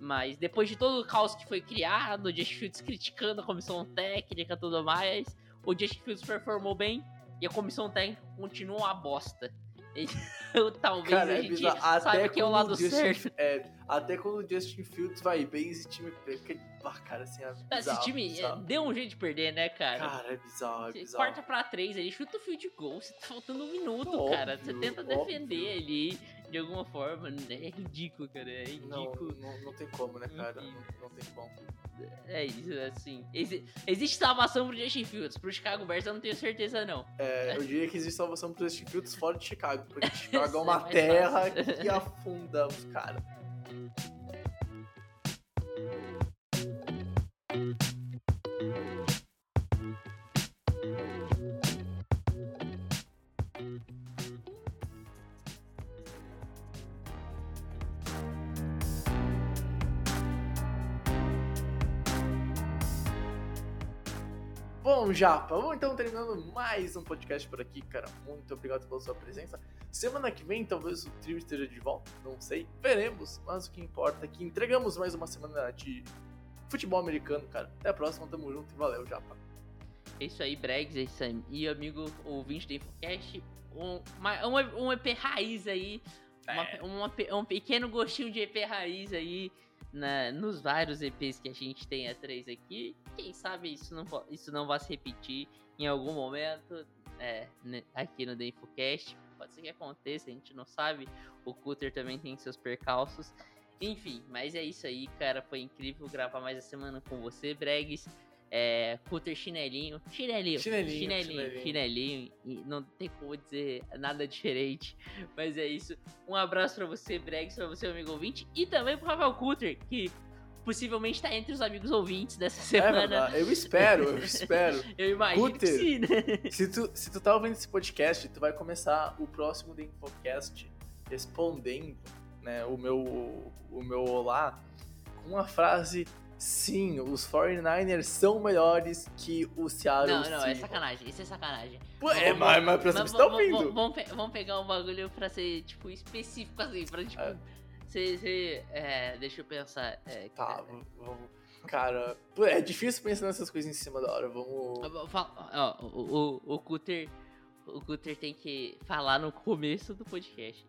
Mas depois de todo o caos que foi criado, o Justin Fields criticando a comissão técnica e tudo mais, o Justin Fields performou bem e a comissão técnica continua uma bosta. Então, talvez Cara, a é gente bizarro. Até que é o lado Justin- certo. É, até quando o Justin Fields vai bem, esse time perca. Ah, cara, assim, é bizarro, Esse time é, bizarro. deu um jeito de perder, né, cara? Cara, é bizarro, é bizarro. corta pra três ali, chuta o field goal, você tá faltando um minuto, Óbvio, cara. Você tenta óbvio. defender ali de alguma forma. É ridículo, cara. É Não, ridículo. não, não tem como, né, cara? Não, não tem como. É isso, assim. Exi- existe salvação pro Justin Fields. Pro Chicago Bears eu não tenho certeza, não. É, eu diria que existe salvação pro Justin Fields fora de Chicago, porque Chicago é uma É terra fácil. que afunda os caras. soon. Bom, Japa, vamos então terminando mais um podcast por aqui, cara. Muito obrigado pela sua presença. Semana que vem, talvez o trio esteja de volta, não sei. Veremos, mas o que importa é que entregamos mais uma semana de futebol americano, cara. Até a próxima, tamo junto e valeu, Japa. É isso aí, Bregs, é isso aí. E amigo ouvinte do Infocast, um, uma- um, um EP raiz aí. uma- uma pe- um pequeno gostinho de EP raiz aí na- nos vários EPs que a gente tem a três aqui. Quem sabe isso não, isso não vai se repetir em algum momento é, né, aqui no The Infocast. Pode ser que aconteça, a gente não sabe. O Cutter também tem seus percalços. Enfim, mas é isso aí, cara. Foi incrível gravar mais essa semana com você, Bregs. É, Cutter chinelinho. Chinelinho. Chinelinho, Chinelinho. chinelinho. Chinelinho. E não tem como dizer nada diferente. Mas é isso. Um abraço pra você, Bregs, pra você, amigo ouvinte. E também pro Rafael Cutter, que possivelmente tá entre os amigos ouvintes dessa É semana. verdade, eu espero, eu espero. Eu imagino que sim, né? Se tu, se tu tá ouvindo esse podcast, tu vai começar o próximo The Infocast respondendo né, o, meu, o meu olá com uma frase Sim, os 49ers são melhores que o Seattle Não, não, é Seahawks." sacanagem. Isso é sacanagem. Pô, é, mas, mas pra você tá vamos- ouvindo. vamos- Vamos, pe- vamos pegar um bagulho pra ser, tipo, específico assim, pra, tipo... É. Você, você, é, deixa eu pensar. É, Tá, v- vamos. Cara, é difícil pensar nessas coisas em cima da hora. Vamos. Ó, o, o, o Cutter. O Cutter tem que falar no começo do podcast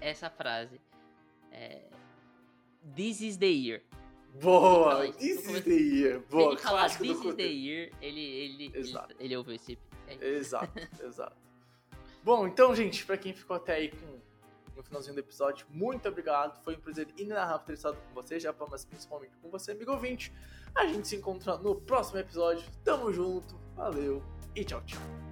essa frase. É, This is the year. Boa! Isso. This is the year. Boa, Se ele falar This is the year, ele, ele, ele, Exato. ele ouviu esse. é, Exato, exato. Bom, então, gente, pra quem ficou até aí com no finalzinho do episódio. Muito obrigado, foi um prazer inenarrável ter estado com você, já mas principalmente com você, amigo ouvinte. A gente se encontra no próximo episódio. Tamo junto, valeu e tchau, tchau.